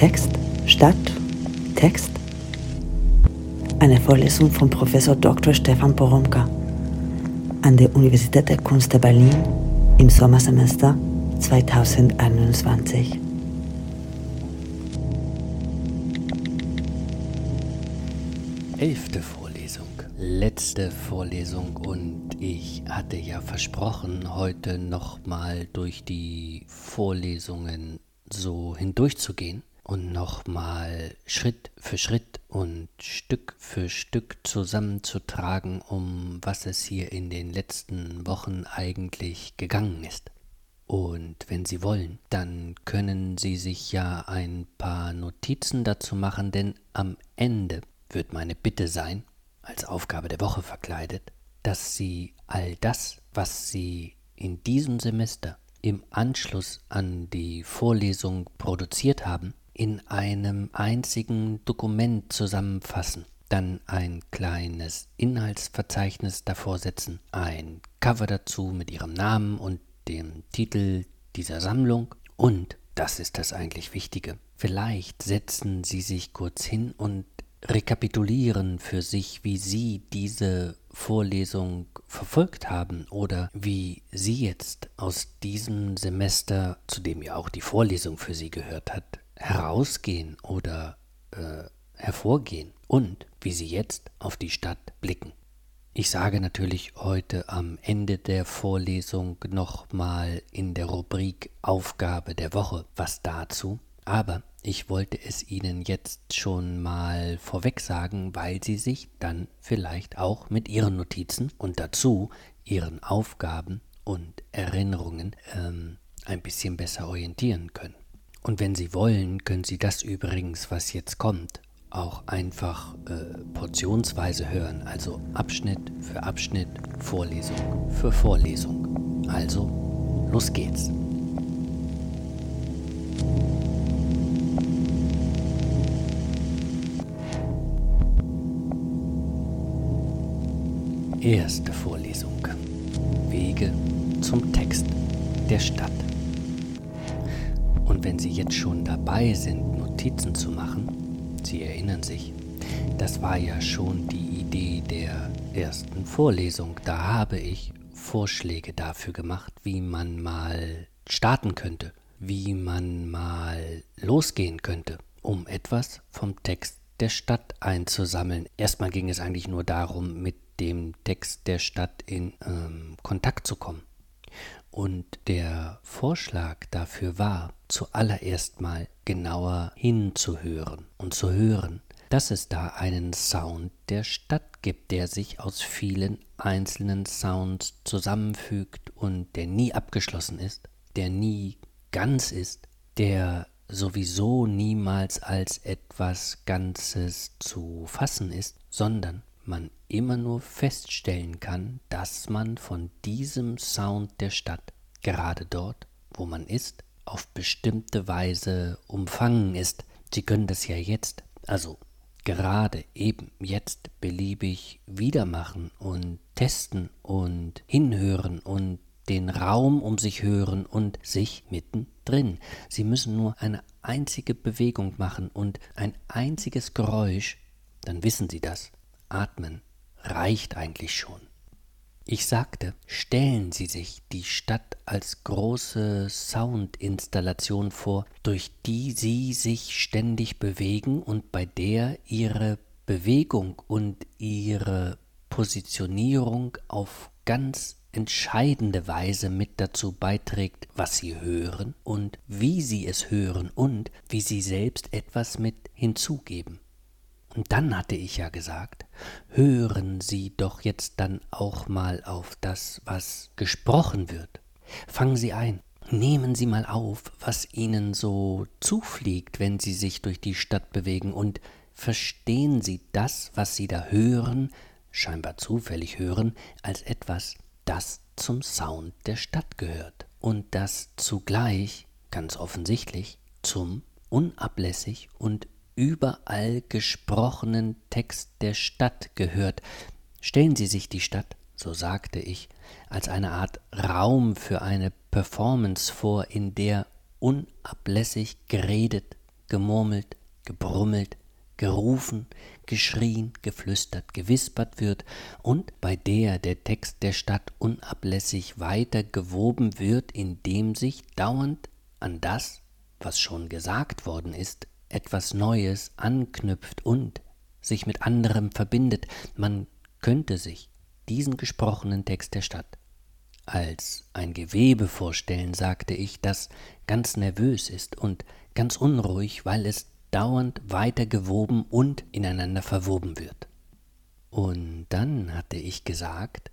Text, Stadt, Text. Eine Vorlesung von Professor Dr. Stefan Poromka an der Universität der Kunst der Berlin im Sommersemester 2021. Elfte Vorlesung, letzte Vorlesung und ich hatte ja versprochen, heute nochmal durch die Vorlesungen so hindurchzugehen und nochmal Schritt für Schritt und Stück für Stück zusammenzutragen, um was es hier in den letzten Wochen eigentlich gegangen ist. Und wenn Sie wollen, dann können Sie sich ja ein paar Notizen dazu machen, denn am Ende wird meine Bitte sein, als Aufgabe der Woche verkleidet, dass Sie all das, was Sie in diesem Semester im Anschluss an die Vorlesung produziert haben, in einem einzigen Dokument zusammenfassen, dann ein kleines Inhaltsverzeichnis davor setzen, ein Cover dazu mit ihrem Namen und dem Titel dieser Sammlung. Und, das ist das eigentlich Wichtige, vielleicht setzen Sie sich kurz hin und rekapitulieren für sich, wie Sie diese Vorlesung verfolgt haben oder wie Sie jetzt aus diesem Semester, zu dem ja auch die Vorlesung für Sie gehört hat, herausgehen oder äh, hervorgehen und wie Sie jetzt auf die Stadt blicken. Ich sage natürlich heute am Ende der Vorlesung nochmal in der Rubrik Aufgabe der Woche was dazu, aber ich wollte es Ihnen jetzt schon mal vorweg sagen, weil Sie sich dann vielleicht auch mit Ihren Notizen und dazu Ihren Aufgaben und Erinnerungen ähm, ein bisschen besser orientieren können. Und wenn Sie wollen, können Sie das übrigens, was jetzt kommt, auch einfach äh, portionsweise hören, also Abschnitt für Abschnitt, Vorlesung für Vorlesung. Also, los geht's. Erste Vorlesung. Wege zum Text der Stadt. Und wenn Sie jetzt schon dabei sind, Notizen zu machen, Sie erinnern sich, das war ja schon die Idee der ersten Vorlesung. Da habe ich Vorschläge dafür gemacht, wie man mal starten könnte, wie man mal losgehen könnte, um etwas vom Text der Stadt einzusammeln. Erstmal ging es eigentlich nur darum, mit dem Text der Stadt in ähm, Kontakt zu kommen. Und der Vorschlag dafür war, zuallererst mal genauer hinzuhören und zu hören, dass es da einen Sound der Stadt gibt, der sich aus vielen einzelnen Sounds zusammenfügt und der nie abgeschlossen ist, der nie ganz ist, der sowieso niemals als etwas Ganzes zu fassen ist, sondern man immer nur feststellen kann, dass man von diesem Sound der Stadt, gerade dort, wo man ist, auf bestimmte Weise umfangen ist. Sie können das ja jetzt, also gerade eben jetzt beliebig wiedermachen und testen und hinhören und den Raum um sich hören und sich mittendrin. Sie müssen nur eine einzige Bewegung machen und ein einziges Geräusch, dann wissen Sie das. Atmen reicht eigentlich schon. Ich sagte, stellen Sie sich die Stadt als große Soundinstallation vor, durch die Sie sich ständig bewegen und bei der Ihre Bewegung und Ihre Positionierung auf ganz entscheidende Weise mit dazu beiträgt, was Sie hören und wie Sie es hören und wie Sie selbst etwas mit hinzugeben. Und dann hatte ich ja gesagt, hören Sie doch jetzt dann auch mal auf das, was gesprochen wird. Fangen Sie ein. Nehmen Sie mal auf, was Ihnen so zufliegt, wenn Sie sich durch die Stadt bewegen, und verstehen Sie das, was Sie da hören, scheinbar zufällig hören, als etwas, das zum Sound der Stadt gehört und das zugleich, ganz offensichtlich, zum unablässig und überall gesprochenen Text der Stadt gehört. Stellen Sie sich die Stadt, so sagte ich, als eine Art Raum für eine Performance vor, in der unablässig geredet, gemurmelt, gebrummelt, gerufen, geschrien, geflüstert, gewispert wird und bei der der Text der Stadt unablässig weiter gewoben wird, indem sich dauernd an das, was schon gesagt worden ist, etwas Neues anknüpft und sich mit anderem verbindet. Man könnte sich diesen gesprochenen Text der Stadt als ein Gewebe vorstellen, sagte ich, das ganz nervös ist und ganz unruhig, weil es dauernd weiter gewoben und ineinander verwoben wird. Und dann hatte ich gesagt,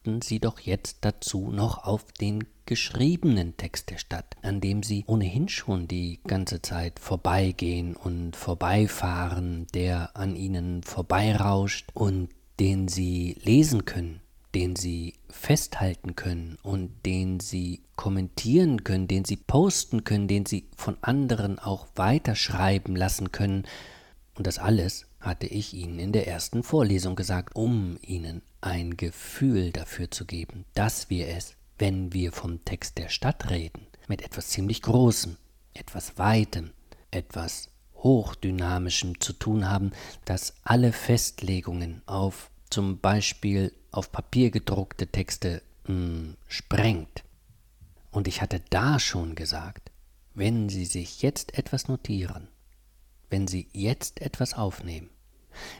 achten Sie doch jetzt dazu noch auf den geschriebenen Text der Stadt, an dem Sie ohnehin schon die ganze Zeit vorbeigehen und vorbeifahren, der an Ihnen vorbeirauscht und den Sie lesen können den sie festhalten können und den sie kommentieren können, den sie posten können, den sie von anderen auch weiterschreiben lassen können. Und das alles hatte ich Ihnen in der ersten Vorlesung gesagt, um Ihnen ein Gefühl dafür zu geben, dass wir es, wenn wir vom Text der Stadt reden, mit etwas ziemlich Großem, etwas Weitem, etwas Hochdynamischem zu tun haben, das alle Festlegungen auf zum Beispiel auf Papier gedruckte Texte mh, hm, sprengt. Und ich hatte da schon gesagt, wenn Sie sich jetzt etwas notieren, wenn Sie jetzt etwas aufnehmen,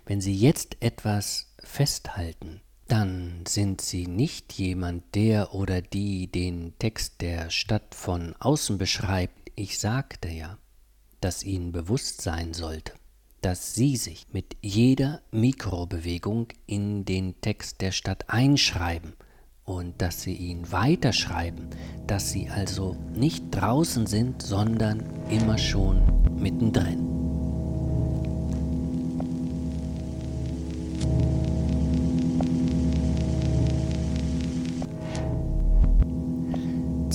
wenn Sie jetzt etwas festhalten, dann sind Sie nicht jemand, der oder die den Text der Stadt von außen beschreibt. Ich sagte ja, dass Ihnen bewusst sein sollte, dass Sie sich mit jeder Mikrobewegung in den Text der Stadt einschreiben und dass Sie ihn weiterschreiben, dass Sie also nicht draußen sind, sondern immer schon mittendrin.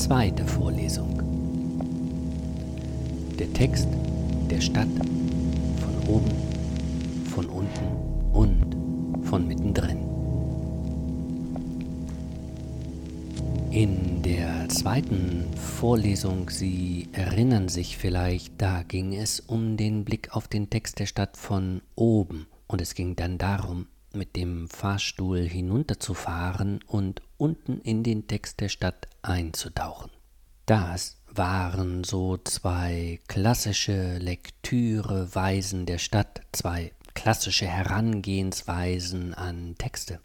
Zweite Vorlesung. Der Text der Stadt oben, von unten und von mittendrin. In der zweiten Vorlesung, Sie erinnern sich vielleicht, da ging es um den Blick auf den Text der Stadt von oben und es ging dann darum, mit dem Fahrstuhl hinunterzufahren und unten in den Text der Stadt einzutauchen. Das waren so zwei klassische Lektüreweisen der Stadt, zwei klassische Herangehensweisen an Texte.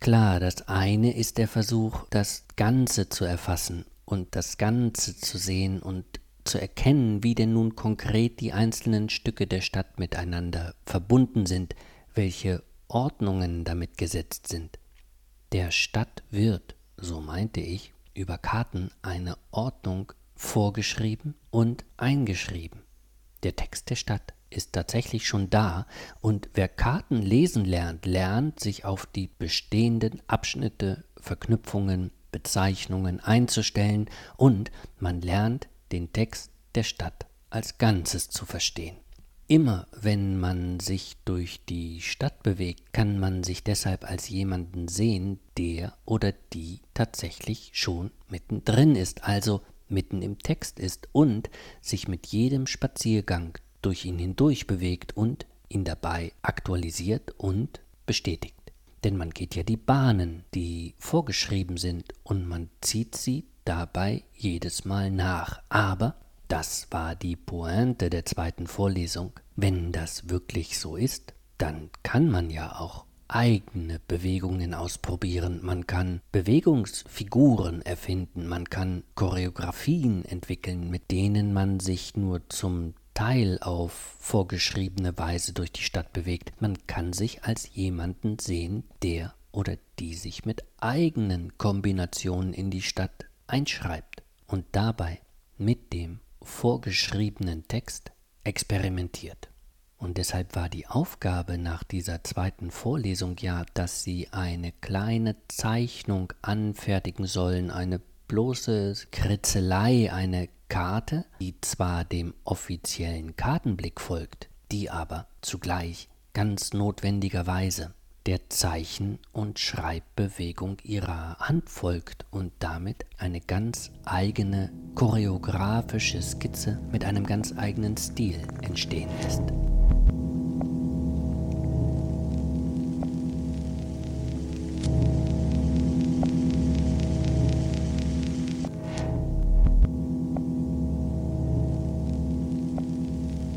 Klar, das eine ist der Versuch, das Ganze zu erfassen und das Ganze zu sehen und zu erkennen, wie denn nun konkret die einzelnen Stücke der Stadt miteinander verbunden sind, welche Ordnungen damit gesetzt sind. Der Stadt wird, so meinte ich, über Karten eine Ordnung vorgeschrieben und eingeschrieben. Der Text der Stadt ist tatsächlich schon da und wer Karten lesen lernt, lernt sich auf die bestehenden Abschnitte, Verknüpfungen, Bezeichnungen einzustellen und man lernt den Text der Stadt als Ganzes zu verstehen. Immer wenn man sich durch die Stadt bewegt, kann man sich deshalb als jemanden sehen, der oder die tatsächlich schon mittendrin ist, also mitten im Text ist und sich mit jedem Spaziergang durch ihn hindurch bewegt und ihn dabei aktualisiert und bestätigt. Denn man geht ja die Bahnen, die vorgeschrieben sind, und man zieht sie dabei jedes Mal nach. Aber, das war die Pointe der zweiten Vorlesung, wenn das wirklich so ist, dann kann man ja auch eigene Bewegungen ausprobieren, man kann Bewegungsfiguren erfinden, man kann Choreografien entwickeln, mit denen man sich nur zum Teil auf vorgeschriebene Weise durch die Stadt bewegt. Man kann sich als jemanden sehen, der oder die sich mit eigenen Kombinationen in die Stadt einschreibt und dabei mit dem vorgeschriebenen Text experimentiert. Und deshalb war die Aufgabe nach dieser zweiten Vorlesung ja, dass Sie eine kleine Zeichnung anfertigen sollen, eine bloße Kritzelei, eine Karte, die zwar dem offiziellen Kartenblick folgt, die aber zugleich ganz notwendigerweise der Zeichen- und Schreibbewegung ihrer Hand folgt und damit eine ganz eigene choreografische Skizze mit einem ganz eigenen Stil entstehen lässt.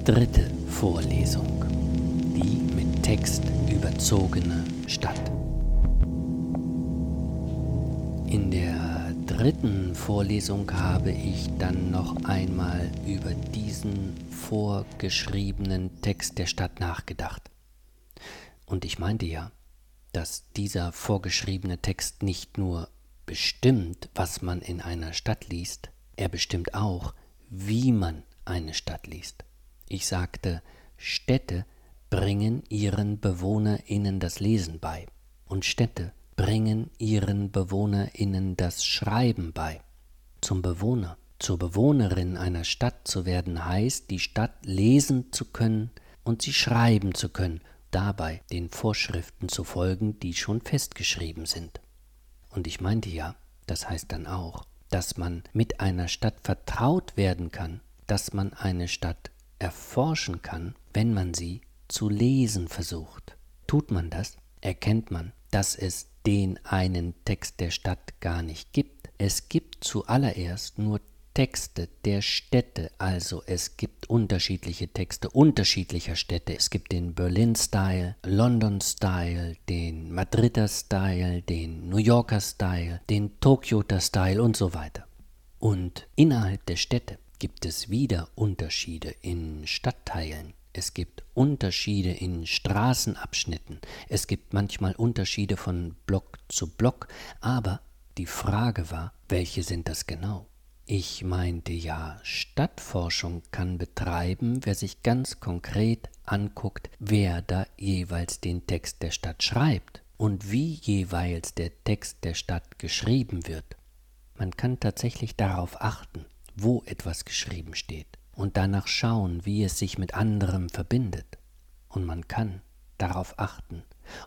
Dritte Vorlesung. Die mit Text überzogene Stadt. In der dritten Vorlesung habe ich dann noch einmal über diesen vorgeschriebenen Text der Stadt nachgedacht. Und ich meinte ja, dass dieser vorgeschriebene Text nicht nur bestimmt, was man in einer Stadt liest, er bestimmt auch, wie man eine Stadt liest. Ich sagte, Städte bringen ihren BewohnerInnen das Lesen bei und Städte bringen ihren BewohnerInnen das Schreiben bei. Zum Bewohner, zur Bewohnerin einer Stadt zu werden heißt, die Stadt lesen zu können und sie schreiben zu können, dabei den Vorschriften zu folgen, die schon festgeschrieben sind. Und ich meinte ja, das heißt dann auch, dass man mit einer Stadt vertraut werden kann, dass man eine Stadt erforschen kann, wenn man sie zu lesen versucht. Tut man das, erkennt man, dass es den einen Text der Stadt gar nicht gibt. Es gibt zuallererst nur Texte der Städte, also es gibt unterschiedliche Texte unterschiedlicher Städte. Es gibt den Berlin-Style, London-Style, den Madrider Style, den New Yorker Style, den Tokioter Style und so weiter. Und innerhalb der Städte gibt es wieder Unterschiede in Stadtteilen. Es gibt Unterschiede in Straßenabschnitten. Es gibt manchmal Unterschiede von Block zu Block. Aber die Frage war, welche sind das genau? Ich meinte ja, Stadtforschung kann betreiben, wer sich ganz konkret anguckt, wer da jeweils den Text der Stadt schreibt und wie jeweils der Text der Stadt geschrieben wird. Man kann tatsächlich darauf achten, wo etwas geschrieben steht und danach schauen, wie es sich mit anderem verbindet. Und man kann darauf achten,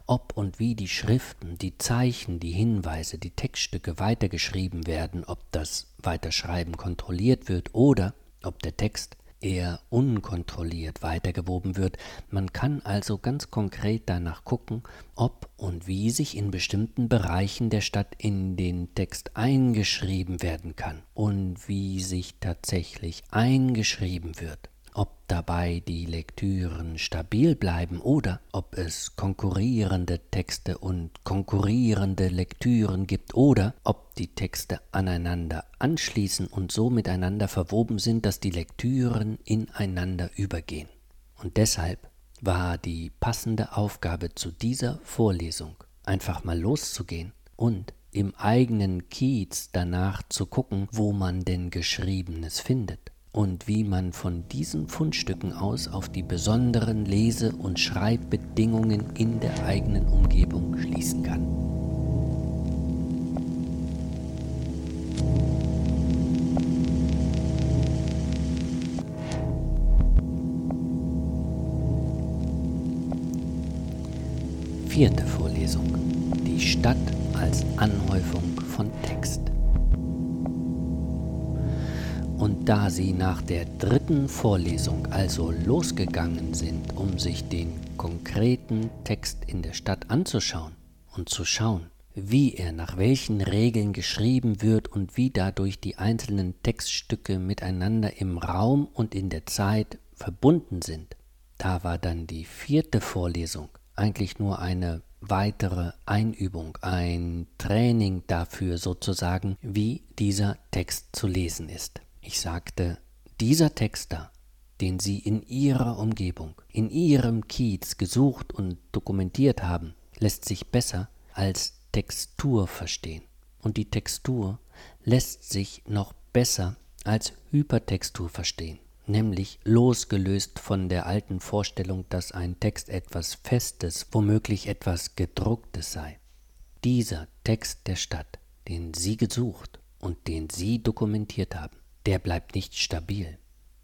ob und wie die Schriften, die Zeichen, die Hinweise, die Textstücke weitergeschrieben werden, ob das Weiterschreiben kontrolliert wird oder ob der Text eher unkontrolliert weitergewoben wird. Man kann also ganz konkret danach gucken, ob und wie sich in bestimmten Bereichen der Stadt in den Text eingeschrieben werden kann und wie sich tatsächlich eingeschrieben wird ob dabei die Lektüren stabil bleiben oder ob es konkurrierende Texte und konkurrierende Lektüren gibt oder ob die Texte aneinander anschließen und so miteinander verwoben sind, dass die Lektüren ineinander übergehen. Und deshalb war die passende Aufgabe zu dieser Vorlesung einfach mal loszugehen und im eigenen Kiez danach zu gucken, wo man denn Geschriebenes findet und wie man von diesen Fundstücken aus auf die besonderen Lese- und Schreibbedingungen in der eigenen Umgebung schließen kann. Vierte Vorlesung. Die Stadt als Anhäufung von Text. Und da sie nach der dritten Vorlesung also losgegangen sind, um sich den konkreten Text in der Stadt anzuschauen und zu schauen, wie er nach welchen Regeln geschrieben wird und wie dadurch die einzelnen Textstücke miteinander im Raum und in der Zeit verbunden sind, da war dann die vierte Vorlesung eigentlich nur eine weitere Einübung, ein Training dafür sozusagen, wie dieser Text zu lesen ist. Ich sagte, dieser Text da, den Sie in Ihrer Umgebung, in Ihrem Kiez gesucht und dokumentiert haben, lässt sich besser als Textur verstehen. Und die Textur lässt sich noch besser als Hypertextur verstehen, nämlich losgelöst von der alten Vorstellung, dass ein Text etwas Festes, womöglich etwas Gedrucktes sei. Dieser Text der Stadt, den Sie gesucht und den Sie dokumentiert haben, der bleibt nicht stabil,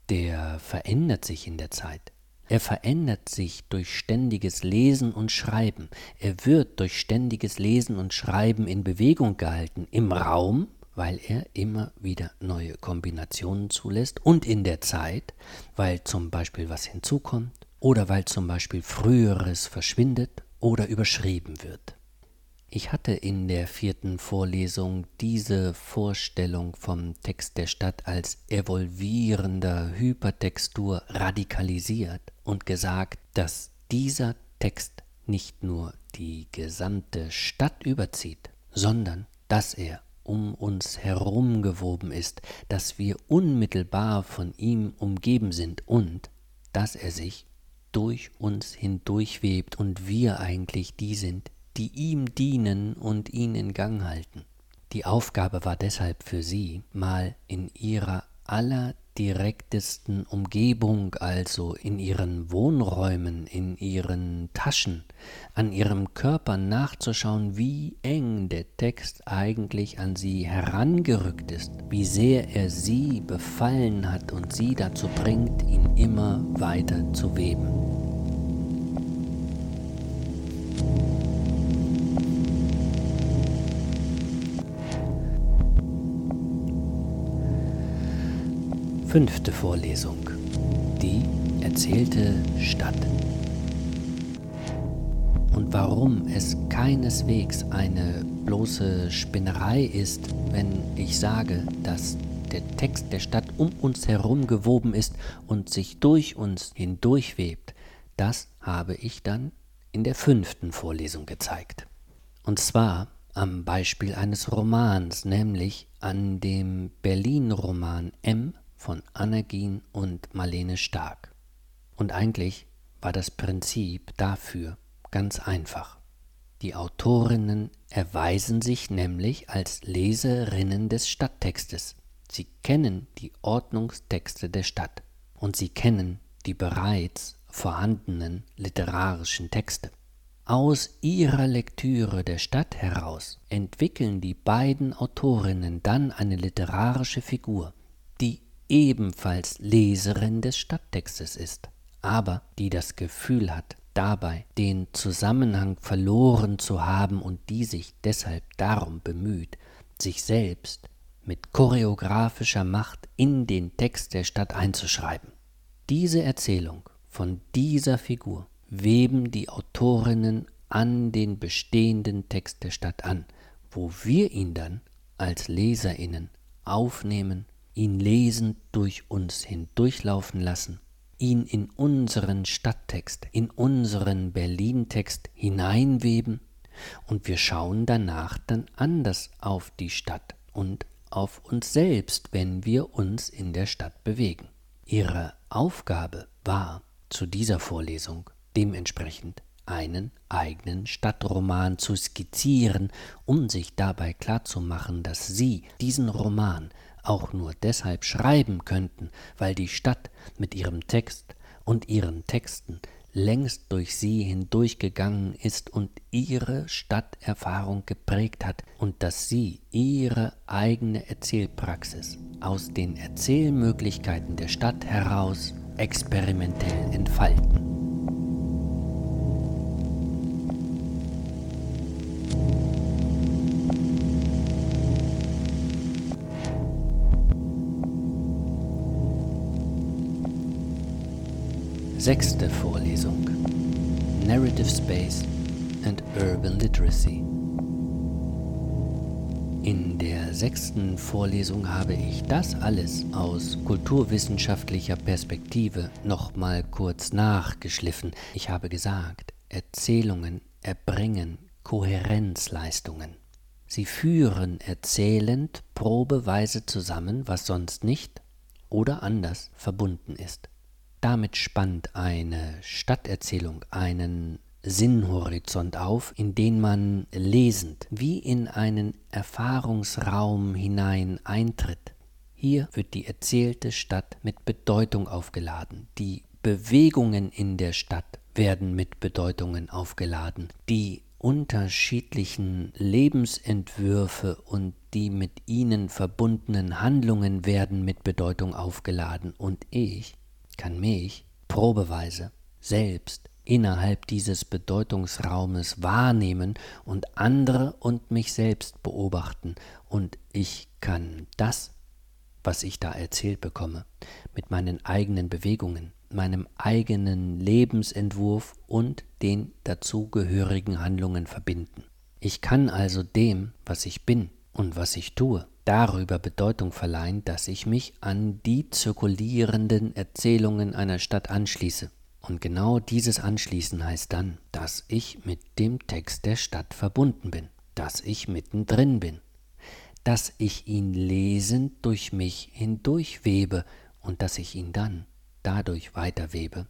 der verändert sich in der Zeit. Er verändert sich durch ständiges Lesen und Schreiben. Er wird durch ständiges Lesen und Schreiben in Bewegung gehalten, im Raum, weil er immer wieder neue Kombinationen zulässt und in der Zeit, weil zum Beispiel was hinzukommt oder weil zum Beispiel Früheres verschwindet oder überschrieben wird. Ich hatte in der vierten Vorlesung diese Vorstellung vom Text der Stadt als evolvierender Hypertextur radikalisiert und gesagt, dass dieser Text nicht nur die gesamte Stadt überzieht, sondern dass er um uns herum gewoben ist, dass wir unmittelbar von ihm umgeben sind und dass er sich durch uns hindurchwebt und wir eigentlich die sind, die ihm dienen und ihn in Gang halten. Die Aufgabe war deshalb für sie, mal in ihrer allerdirektesten Umgebung, also in ihren Wohnräumen, in ihren Taschen, an ihrem Körper nachzuschauen, wie eng der Text eigentlich an sie herangerückt ist, wie sehr er sie befallen hat und sie dazu bringt, ihn immer weiter zu weben. Fünfte Vorlesung. Die erzählte Stadt. Und warum es keineswegs eine bloße Spinnerei ist, wenn ich sage, dass der Text der Stadt um uns herum gewoben ist und sich durch uns hindurchwebt, das habe ich dann in der fünften Vorlesung gezeigt. Und zwar am Beispiel eines Romans, nämlich an dem Berlin-Roman M von Annegien und Marlene Stark. Und eigentlich war das Prinzip dafür ganz einfach. Die Autorinnen erweisen sich nämlich als Leserinnen des Stadttextes. Sie kennen die Ordnungstexte der Stadt und sie kennen die bereits vorhandenen literarischen Texte. Aus ihrer Lektüre der Stadt heraus entwickeln die beiden Autorinnen dann eine literarische Figur, ebenfalls Leserin des Stadttextes ist, aber die das Gefühl hat, dabei den Zusammenhang verloren zu haben und die sich deshalb darum bemüht, sich selbst mit choreografischer Macht in den Text der Stadt einzuschreiben. Diese Erzählung von dieser Figur weben die Autorinnen an den bestehenden Text der Stadt an, wo wir ihn dann als Leserinnen aufnehmen ihn lesend durch uns hindurchlaufen lassen, ihn in unseren Stadttext, in unseren Berlin-Text hineinweben und wir schauen danach dann anders auf die Stadt und auf uns selbst, wenn wir uns in der Stadt bewegen. Ihre Aufgabe war zu dieser Vorlesung dementsprechend einen eigenen Stadtroman zu skizzieren, um sich dabei klarzumachen, dass sie diesen Roman auch nur deshalb schreiben könnten, weil die Stadt mit ihrem Text und ihren Texten längst durch sie hindurchgegangen ist und ihre Stadterfahrung geprägt hat und dass sie ihre eigene Erzählpraxis aus den Erzählmöglichkeiten der Stadt heraus experimentell entfalten. Sechste Vorlesung Narrative Space and Urban Literacy. In der sechsten Vorlesung habe ich das alles aus kulturwissenschaftlicher Perspektive nochmal kurz nachgeschliffen. Ich habe gesagt, Erzählungen erbringen Kohärenzleistungen. Sie führen erzählend probeweise zusammen, was sonst nicht oder anders verbunden ist. Damit spannt eine Stadterzählung einen Sinnhorizont auf, in den man lesend wie in einen Erfahrungsraum hinein eintritt. Hier wird die erzählte Stadt mit Bedeutung aufgeladen. Die Bewegungen in der Stadt werden mit Bedeutungen aufgeladen. Die unterschiedlichen Lebensentwürfe und die mit ihnen verbundenen Handlungen werden mit Bedeutung aufgeladen. Und ich kann mich probeweise selbst innerhalb dieses Bedeutungsraumes wahrnehmen und andere und mich selbst beobachten, und ich kann das, was ich da erzählt bekomme, mit meinen eigenen Bewegungen, meinem eigenen Lebensentwurf und den dazugehörigen Handlungen verbinden. Ich kann also dem, was ich bin und was ich tue, darüber Bedeutung verleihen, dass ich mich an die zirkulierenden Erzählungen einer Stadt anschließe. Und genau dieses Anschließen heißt dann, dass ich mit dem Text der Stadt verbunden bin, dass ich mittendrin bin, dass ich ihn lesend durch mich hindurchwebe und dass ich ihn dann dadurch weiterwebe,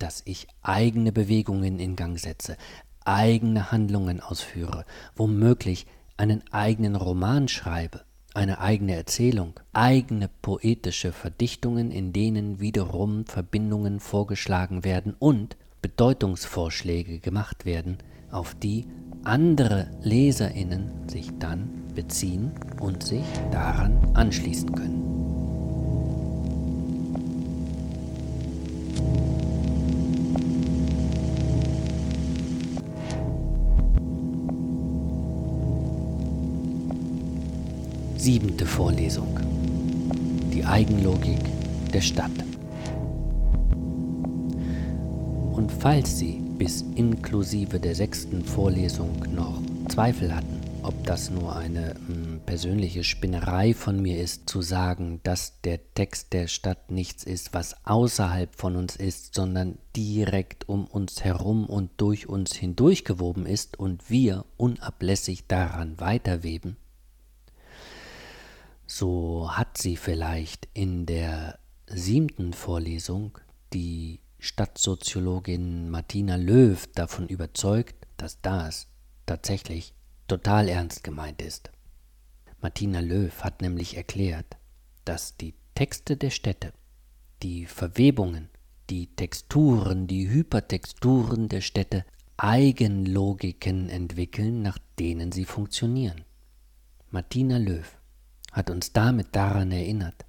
dass ich eigene Bewegungen in Gang setze, eigene Handlungen ausführe, womöglich einen eigenen Roman schreibe, eine eigene Erzählung, eigene poetische Verdichtungen, in denen wiederum Verbindungen vorgeschlagen werden und Bedeutungsvorschläge gemacht werden, auf die andere Leserinnen sich dann beziehen und sich daran anschließen können. Siebente Vorlesung. Die Eigenlogik der Stadt. Und falls Sie bis inklusive der sechsten Vorlesung noch Zweifel hatten, ob das nur eine mh, hm, persönliche Spinnerei von mir ist, zu sagen, dass der Text der Stadt nichts ist, was außerhalb von uns ist, sondern direkt um uns herum und durch uns hindurchgewoben ist und wir unablässig daran weiterweben, so hat sie vielleicht in der siebten Vorlesung die Stadtsoziologin Martina Löw davon überzeugt, dass das tatsächlich total ernst gemeint ist. Martina Löw hat nämlich erklärt, dass die Texte der Städte, die Verwebungen, die Texturen, die Hypertexturen der Städte Eigenlogiken entwickeln, nach denen sie funktionieren. Martina Löw hat uns damit daran erinnert,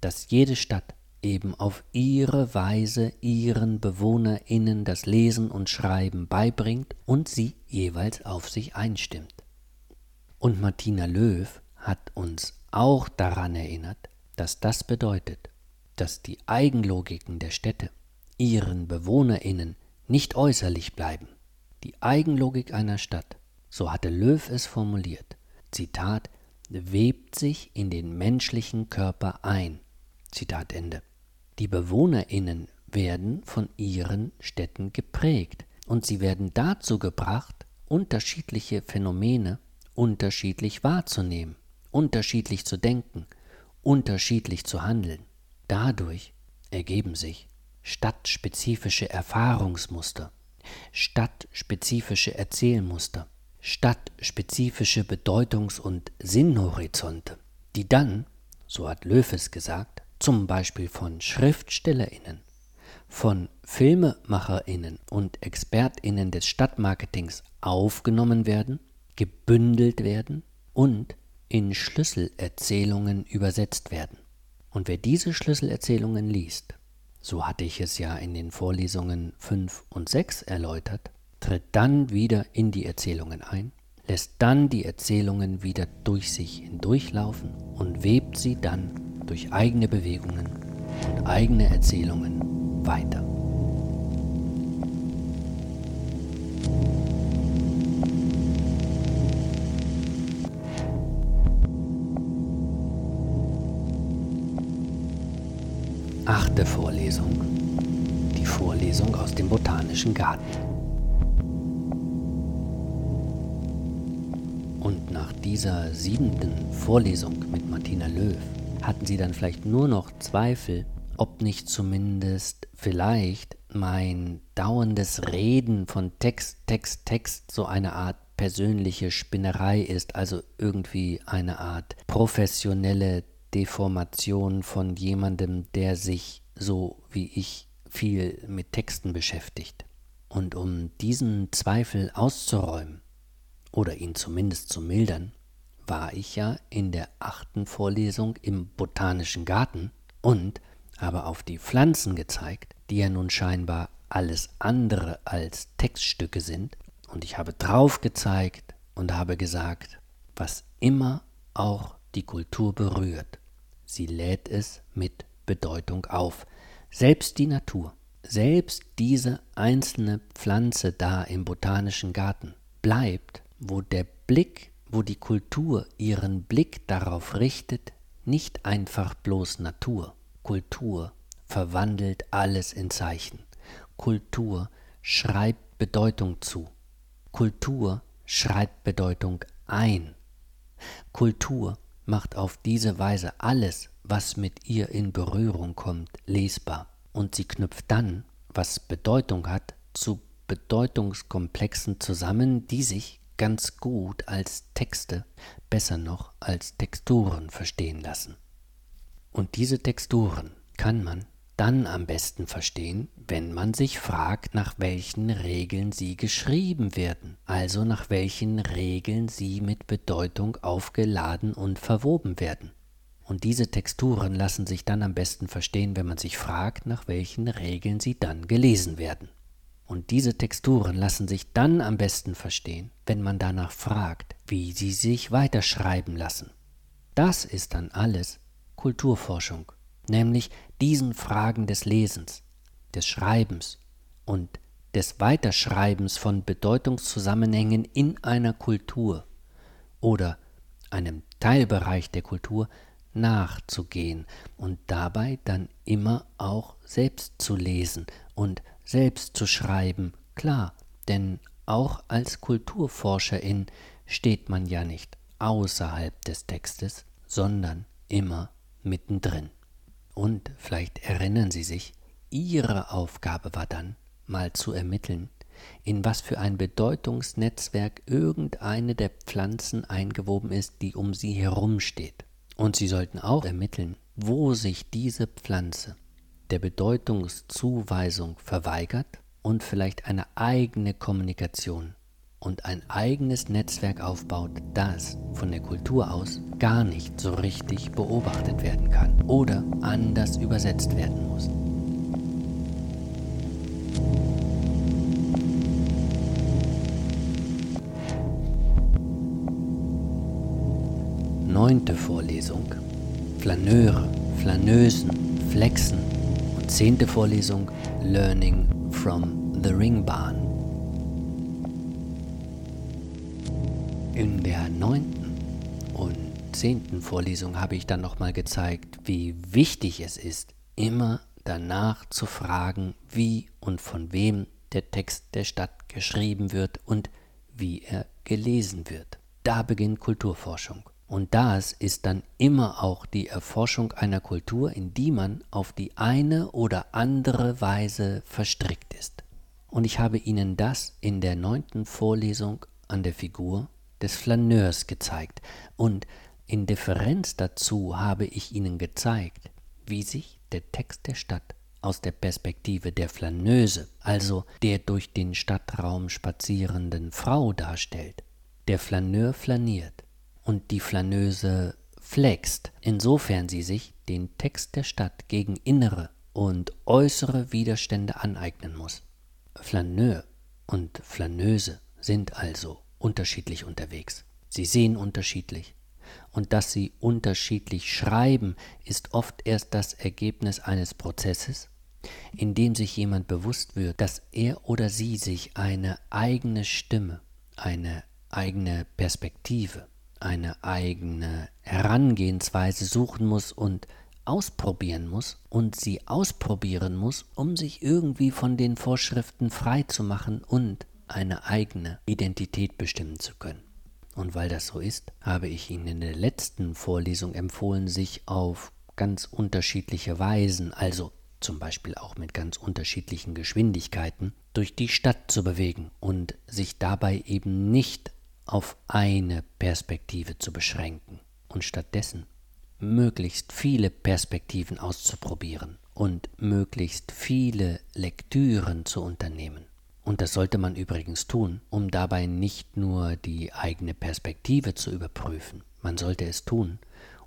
dass jede Stadt eben auf ihre Weise ihren Bewohnerinnen das Lesen und Schreiben beibringt und sie jeweils auf sich einstimmt. Und Martina Löw hat uns auch daran erinnert, dass das bedeutet, dass die Eigenlogiken der Städte ihren Bewohnerinnen nicht äußerlich bleiben. Die Eigenlogik einer Stadt, so hatte Löw es formuliert, Zitat, webt sich in den menschlichen Körper ein. Zitat Ende. Die BewohnerInnen werden von ihren Städten geprägt und sie werden dazu gebracht, unterschiedliche Phänomene unterschiedlich wahrzunehmen, unterschiedlich zu denken, unterschiedlich zu handeln. Dadurch ergeben sich stadtspezifische Erfahrungsmuster, stadtspezifische Erzählmuster, stadtspezifische Bedeutungs- und Sinnhorizonte, die dann, so hat Löfes gesagt, zum Beispiel von SchriftstellerInnen, von FilmemacherInnen und ExpertInnen des Stadtmarketings aufgenommen werden, gebündelt werden und in Schlüsselerzählungen übersetzt werden. Und wer diese Schlüsselerzählungen liest, so hatte ich es ja in den Vorlesungen 5 und 6 erläutert, tritt dann wieder in die Erzählungen ein, lässt dann die Erzählungen wieder durch sich hindurchlaufen und webt sie dann durch eigene Bewegungen und eigene Erzählungen weiter. Achte Vorlesung. Die Vorlesung aus dem Botanischen Garten. Und nach dieser siebenten Vorlesung mit Martina Löw hatten sie dann vielleicht nur noch Zweifel, ob nicht zumindest vielleicht mein dauerndes Reden von Text, Text, Text so eine Art persönliche Spinnerei ist, also irgendwie eine Art professionelle Deformation von jemandem, der sich so wie ich viel mit Texten beschäftigt. Und um diesen Zweifel auszuräumen, oder ihn zumindest zu mildern, war ich ja in der achten Vorlesung im Botanischen Garten und habe auf die Pflanzen gezeigt, die ja nun scheinbar alles andere als Textstücke sind. Und ich habe drauf gezeigt und habe gesagt, was immer auch die Kultur berührt, sie lädt es mit Bedeutung auf. Selbst die Natur, selbst diese einzelne Pflanze da im botanischen Garten bleibt, wo der Blick, wo die Kultur ihren Blick darauf richtet, nicht einfach bloß Natur. Kultur verwandelt alles in Zeichen. Kultur schreibt Bedeutung zu. Kultur schreibt Bedeutung ein. Kultur macht auf diese Weise alles, was mit ihr in Berührung kommt, lesbar. Und sie knüpft dann, was Bedeutung hat, zu Bedeutungskomplexen zusammen, die sich ganz gut als Texte, besser noch als Texturen verstehen lassen. Und diese Texturen kann man dann am besten verstehen, wenn man sich fragt, nach welchen Regeln sie geschrieben werden, also nach welchen Regeln sie mit Bedeutung aufgeladen und verwoben werden. Und diese Texturen lassen sich dann am besten verstehen, wenn man sich fragt, nach welchen Regeln sie dann gelesen werden. Und diese Texturen lassen sich dann am besten verstehen, wenn man danach fragt, wie sie sich weiterschreiben lassen. Das ist dann alles Kulturforschung nämlich diesen Fragen des Lesens, des Schreibens und des Weiterschreibens von Bedeutungszusammenhängen in einer Kultur oder einem Teilbereich der Kultur nachzugehen und dabei dann immer auch selbst zu lesen und selbst zu schreiben, klar, denn auch als Kulturforscherin steht man ja nicht außerhalb des Textes, sondern immer mittendrin. Und vielleicht erinnern Sie sich, Ihre Aufgabe war dann, mal zu ermitteln, in was für ein Bedeutungsnetzwerk irgendeine der Pflanzen eingewoben ist, die um sie herum steht. Und Sie sollten auch ermitteln, wo sich diese Pflanze der Bedeutungszuweisung verweigert und vielleicht eine eigene Kommunikation und ein eigenes Netzwerk aufbaut, das von der Kultur aus gar nicht so richtig beobachtet werden kann oder anders übersetzt werden muss. Neunte Vorlesung Flaneure, Flaneusen, Flexen zehnte Vorlesung Learning from the Ringbahn. In der neunten und zehnten Vorlesung habe ich dann nochmal gezeigt, wie wichtig es ist, immer danach zu fragen, wie und von wem der Text der Stadt geschrieben wird und wie er gelesen wird. Da beginnt Kulturforschung. Und das ist dann immer auch die Erforschung einer Kultur, in die man auf die eine oder andere Weise verstrickt ist. Und ich habe Ihnen das in der neunten Vorlesung an der Figur des Flaneurs gezeigt, und in Differenz dazu habe ich Ihnen gezeigt, wie sich der Text der Stadt aus der Perspektive der Flaneuse, also der durch den Stadtraum spazierenden Frau darstellt. Der Flaneur flaniert und die Flaneuse flext, insofern sie sich den Text der Stadt gegen innere und äußere Widerstände aneignen muss. Flaneur und Flaneuse sind also unterschiedlich unterwegs. Sie sehen unterschiedlich. Und dass sie unterschiedlich schreiben, ist oft erst das Ergebnis eines Prozesses, in dem sich jemand bewusst wird, dass er oder sie sich eine eigene Stimme, eine eigene Perspektive, eine eigene Herangehensweise suchen muss und ausprobieren muss und sie ausprobieren muss, um sich irgendwie von den Vorschriften frei zu machen und eine eigene Identität bestimmen zu können. Und weil das so ist, habe ich Ihnen in der letzten Vorlesung empfohlen, sich auf ganz unterschiedliche Weisen, also zum Beispiel auch mit ganz unterschiedlichen Geschwindigkeiten, durch die Stadt zu bewegen und sich dabei eben nicht auf eine Perspektive zu beschränken und stattdessen möglichst viele Perspektiven auszuprobieren und möglichst viele Lektüren zu unternehmen. Und das sollte man übrigens tun, um dabei nicht nur die eigene Perspektive zu überprüfen, man sollte es tun,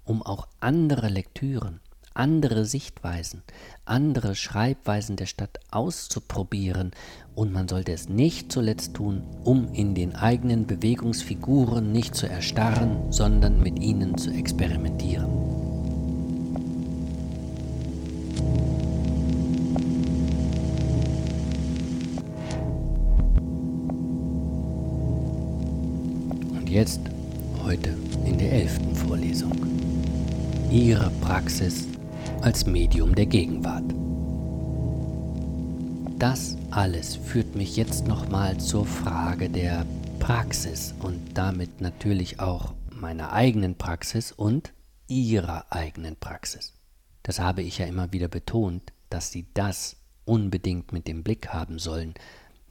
um auch andere Lektüren, andere Sichtweisen, andere Schreibweisen der Stadt auszuprobieren und man sollte es nicht zuletzt tun, um in den eigenen Bewegungsfiguren nicht zu erstarren, sondern mit ihnen zu experimentieren. Und jetzt, heute in der elften Vorlesung. Ihre Praxis als Medium der Gegenwart. Das alles führt mich jetzt nochmal zur Frage der Praxis und damit natürlich auch meiner eigenen Praxis und ihrer eigenen Praxis. Das habe ich ja immer wieder betont, dass Sie das unbedingt mit dem Blick haben sollen.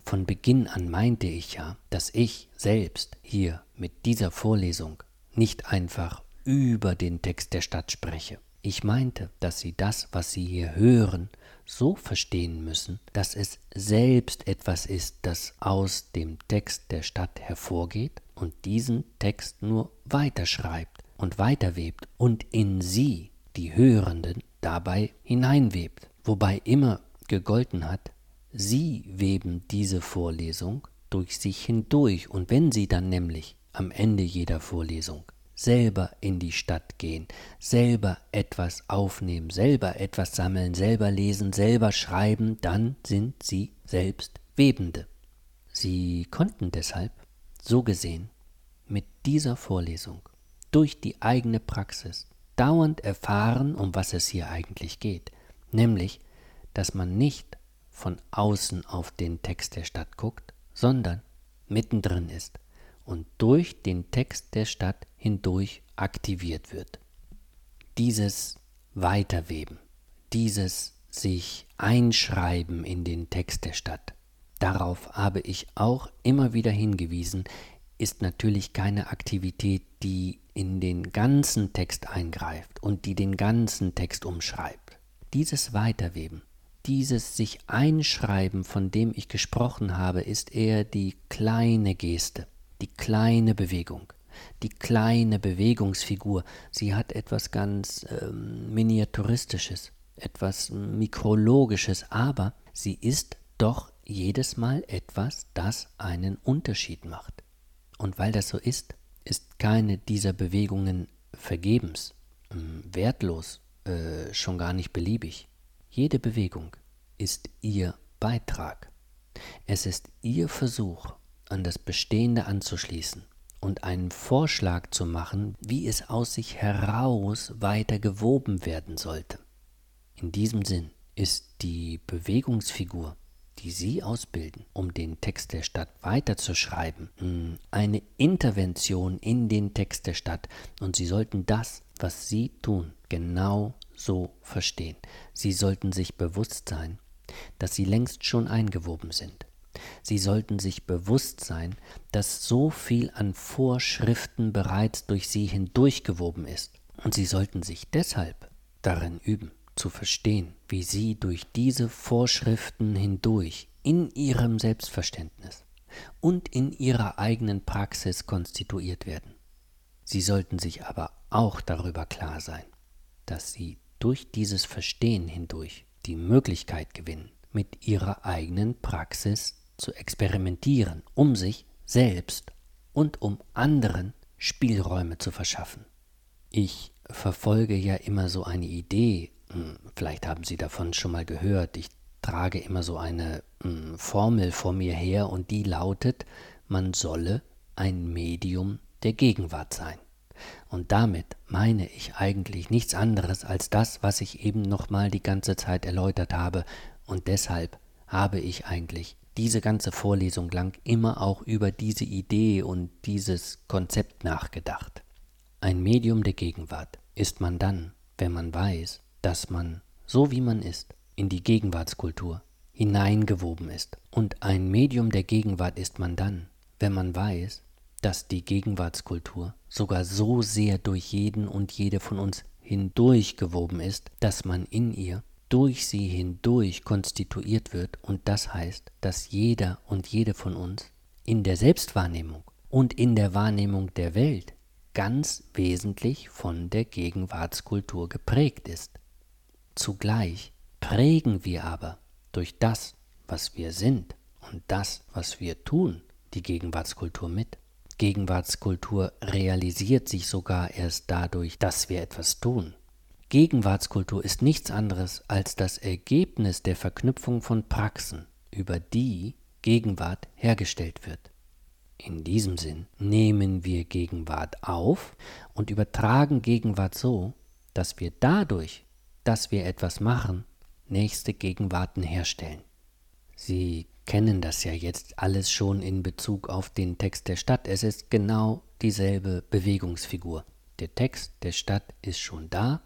Von Beginn an meinte ich ja, dass ich selbst hier mit dieser Vorlesung nicht einfach über den Text der Stadt spreche. Ich meinte, dass Sie das, was Sie hier hören, so verstehen müssen, dass es selbst etwas ist, das aus dem Text der Stadt hervorgeht und diesen Text nur weiterschreibt und weiterwebt und in Sie, die Hörenden, dabei hineinwebt, wobei immer gegolten hat, Sie weben diese Vorlesung durch sich hindurch. Und wenn Sie dann nämlich am Ende jeder Vorlesung selber in die Stadt gehen, selber etwas aufnehmen, selber etwas sammeln, selber lesen, selber schreiben, dann sind sie selbst Webende. Sie konnten deshalb, so gesehen, mit dieser Vorlesung durch die eigene Praxis dauernd erfahren, um was es hier eigentlich geht, nämlich, dass man nicht von außen auf den Text der Stadt guckt, sondern mittendrin ist und durch den Text der Stadt hindurch aktiviert wird. Dieses Weiterweben, dieses sich einschreiben in den Text der Stadt, darauf habe ich auch immer wieder hingewiesen, ist natürlich keine Aktivität, die in den ganzen Text eingreift und die den ganzen Text umschreibt. Dieses Weiterweben, dieses sich einschreiben, von dem ich gesprochen habe, ist eher die kleine Geste, die kleine Bewegung, die kleine Bewegungsfigur. Sie hat etwas ganz ähm, Miniaturistisches, etwas Mikrologisches, aber sie ist doch jedes Mal etwas, das einen Unterschied macht. Und weil das so ist, ist keine dieser Bewegungen vergebens, ähm, wertlos, äh, schon gar nicht beliebig. Jede Bewegung ist ihr Beitrag. Es ist ihr Versuch, an das Bestehende anzuschließen und einen Vorschlag zu machen, wie es aus sich heraus weiter gewoben werden sollte. In diesem Sinn ist die Bewegungsfigur, die Sie ausbilden, um den Text der Stadt weiterzuschreiben, eine Intervention in den Text der Stadt und Sie sollten das, was Sie tun, genau so verstehen. Sie sollten sich bewusst sein, dass Sie längst schon eingewoben sind Sie sollten sich bewusst sein, dass so viel an Vorschriften bereits durch sie hindurchgewoben ist, und sie sollten sich deshalb darin üben, zu verstehen, wie sie durch diese Vorschriften hindurch in ihrem Selbstverständnis und in ihrer eigenen Praxis konstituiert werden. Sie sollten sich aber auch darüber klar sein, dass sie durch dieses Verstehen hindurch die Möglichkeit gewinnen, mit ihrer eigenen Praxis zu experimentieren, um sich selbst und um anderen Spielräume zu verschaffen. Ich verfolge ja immer so eine Idee, hm, vielleicht haben Sie davon schon mal gehört, ich trage immer so eine hm, Formel vor mir her und die lautet, man solle ein Medium der Gegenwart sein. Und damit meine ich eigentlich nichts anderes als das, was ich eben nochmal die ganze Zeit erläutert habe, und deshalb habe ich eigentlich diese ganze Vorlesung lang immer auch über diese Idee und dieses Konzept nachgedacht. Ein Medium der Gegenwart ist man dann, wenn man weiß, dass man, so wie man ist, in die Gegenwartskultur hineingewoben ist. Und ein Medium der Gegenwart ist man dann, wenn man weiß, dass die Gegenwartskultur sogar so sehr durch jeden und jede von uns hindurchgewoben ist, dass man in ihr durch sie hindurch konstituiert wird und das heißt, dass jeder und jede von uns in der Selbstwahrnehmung und in der Wahrnehmung der Welt ganz wesentlich von der Gegenwartskultur geprägt ist. Zugleich prägen wir aber durch das, was wir sind und das, was wir tun, die Gegenwartskultur mit. Gegenwartskultur realisiert sich sogar erst dadurch, dass wir etwas tun. Gegenwartskultur ist nichts anderes als das Ergebnis der Verknüpfung von Praxen, über die Gegenwart hergestellt wird. In diesem Sinn nehmen wir Gegenwart auf und übertragen Gegenwart so, dass wir dadurch, dass wir etwas machen, nächste Gegenwarten herstellen. Sie kennen das ja jetzt alles schon in Bezug auf den Text der Stadt. Es ist genau dieselbe Bewegungsfigur. Der Text der Stadt ist schon da.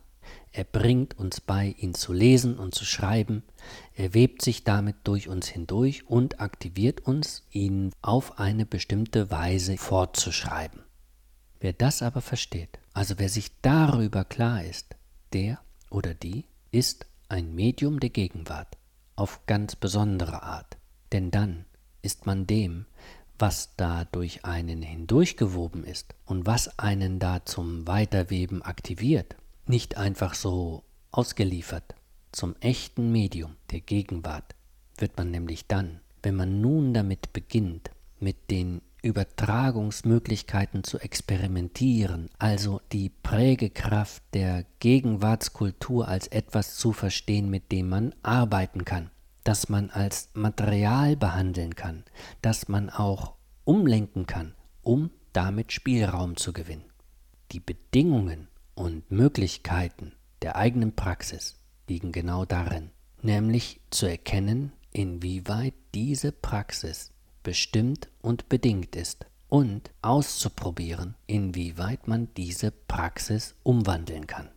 Er bringt uns bei, ihn zu lesen und zu schreiben. Er webt sich damit durch uns hindurch und aktiviert uns, ihn auf eine bestimmte Weise fortzuschreiben. Wer das aber versteht, also wer sich darüber klar ist, der oder die ist ein Medium der Gegenwart auf ganz besondere Art. Denn dann ist man dem, was da durch einen hindurchgewoben ist und was einen da zum Weiterweben aktiviert, nicht einfach so ausgeliefert. Zum echten Medium der Gegenwart wird man nämlich dann, wenn man nun damit beginnt, mit den Übertragungsmöglichkeiten zu experimentieren, also die Prägekraft der Gegenwartskultur als etwas zu verstehen, mit dem man arbeiten kann, das man als Material behandeln kann, das man auch umlenken kann, um damit Spielraum zu gewinnen. Die Bedingungen und Möglichkeiten der eigenen Praxis liegen genau darin, nämlich zu erkennen, inwieweit diese Praxis bestimmt und bedingt ist und auszuprobieren, inwieweit man diese Praxis umwandeln kann.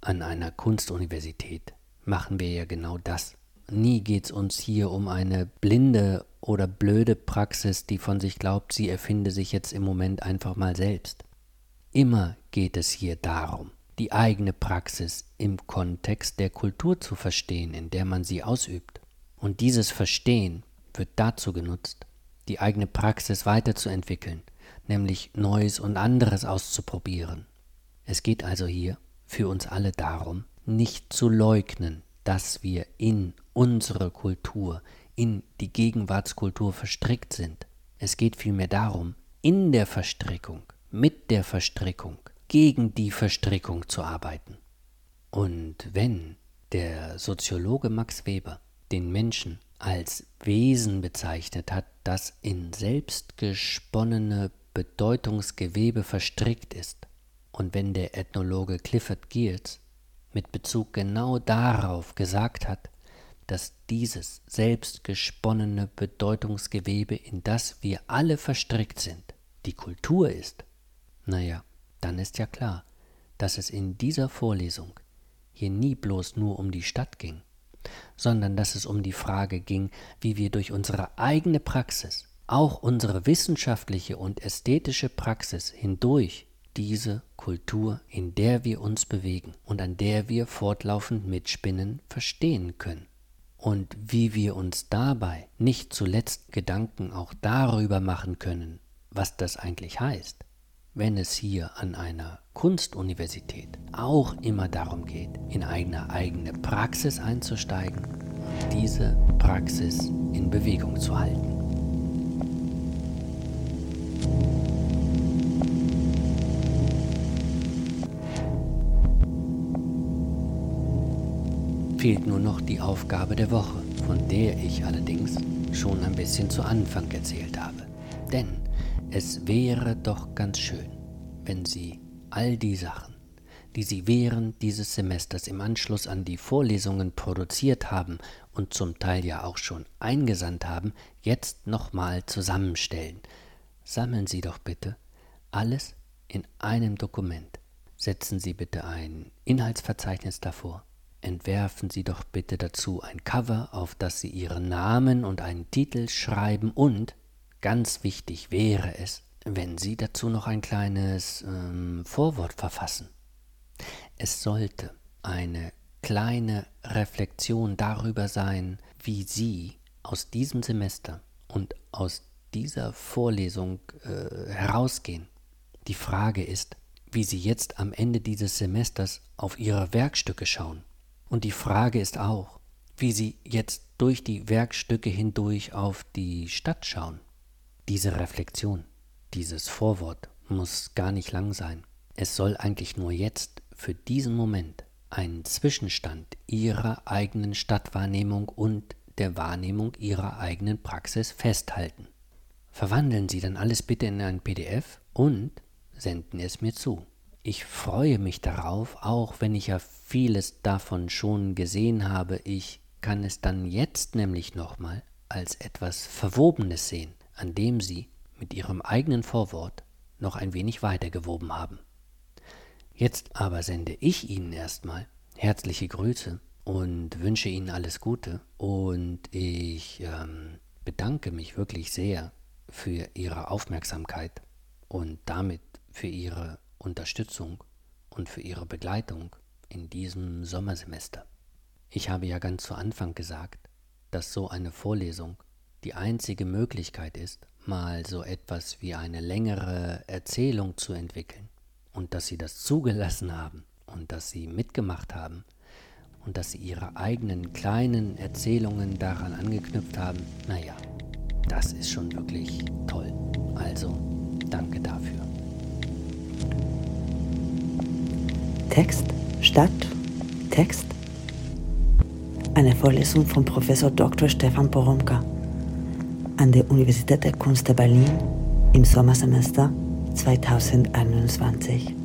An einer Kunstuniversität machen wir ja genau das. Nie geht es uns hier um eine blinde oder blöde Praxis, die von sich glaubt, sie erfinde sich jetzt im Moment einfach mal selbst. Immer geht es hier darum, die eigene Praxis im Kontext der Kultur zu verstehen, in der man sie ausübt. Und dieses Verstehen wird dazu genutzt, die eigene Praxis weiterzuentwickeln, nämlich Neues und anderes auszuprobieren. Es geht also hier für uns alle darum, nicht zu leugnen, dass wir in unsere Kultur, in die Gegenwartskultur verstrickt sind. Es geht vielmehr darum, in der Verstrickung, mit der Verstrickung, gegen die Verstrickung zu arbeiten. Und wenn der Soziologe Max Weber den Menschen als Wesen bezeichnet hat, das in selbstgesponnene Bedeutungsgewebe verstrickt ist, und wenn der Ethnologe Clifford Geertz mit Bezug genau darauf gesagt hat, dass dieses selbstgesponnene Bedeutungsgewebe, in das wir alle verstrickt sind, die Kultur ist, naja, dann ist ja klar, dass es in dieser Vorlesung hier nie bloß nur um die Stadt ging, sondern dass es um die Frage ging, wie wir durch unsere eigene Praxis, auch unsere wissenschaftliche und ästhetische Praxis hindurch diese Kultur, in der wir uns bewegen und an der wir fortlaufend mitspinnen, verstehen können. Und wie wir uns dabei nicht zuletzt Gedanken auch darüber machen können, was das eigentlich heißt wenn es hier an einer Kunstuniversität auch immer darum geht, in eine eigene Praxis einzusteigen und diese Praxis in Bewegung zu halten. Fehlt nur noch die Aufgabe der Woche, von der ich allerdings schon ein bisschen zu Anfang erzählt habe. Denn es wäre doch ganz schön, wenn Sie all die Sachen, die Sie während dieses Semesters im Anschluss an die Vorlesungen produziert haben und zum Teil ja auch schon eingesandt haben, jetzt nochmal zusammenstellen. Sammeln Sie doch bitte alles in einem Dokument. Setzen Sie bitte ein Inhaltsverzeichnis davor. Entwerfen Sie doch bitte dazu ein Cover, auf das Sie Ihren Namen und einen Titel schreiben und Ganz wichtig wäre es, wenn Sie dazu noch ein kleines ähm, Vorwort verfassen. Es sollte eine kleine Reflexion darüber sein, wie Sie aus diesem Semester und aus dieser Vorlesung äh, herausgehen. Die Frage ist, wie Sie jetzt am Ende dieses Semesters auf Ihre Werkstücke schauen Und die Frage ist auch, wie Sie jetzt durch die Werkstücke hindurch auf die Stadt schauen. Diese Reflexion, dieses Vorwort muss gar nicht lang sein. Es soll eigentlich nur jetzt, für diesen Moment, einen Zwischenstand Ihrer eigenen Stadtwahrnehmung und der Wahrnehmung Ihrer eigenen Praxis festhalten. Verwandeln Sie dann alles bitte in ein PDF und senden es mir zu. Ich freue mich darauf, auch wenn ich ja vieles davon schon gesehen habe. Ich kann es dann jetzt nämlich nochmal als etwas Verwobenes sehen, an dem Sie mit Ihrem eigenen Vorwort noch ein wenig weitergewoben haben. Jetzt aber sende ich Ihnen erstmal herzliche Grüße und wünsche Ihnen alles Gute und ich ähm, bedanke mich wirklich sehr für Ihre Aufmerksamkeit und damit für Ihre Unterstützung und für Ihre Begleitung in diesem Sommersemester. Ich habe ja ganz zu Anfang gesagt, dass so eine Vorlesung die einzige Möglichkeit ist, mal so etwas wie eine längere Erzählung zu entwickeln und dass Sie das zugelassen haben und dass Sie mitgemacht haben und dass Sie Ihre eigenen kleinen Erzählungen daran angeknüpft haben, naja, das ist schon wirklich toll. Also, danke dafür. Text, Stadt, Text. Eine Vorlesung von Professor Dr. Stefan Poromka an der Universität der Kunst der Berlin im Sommersemester 2021.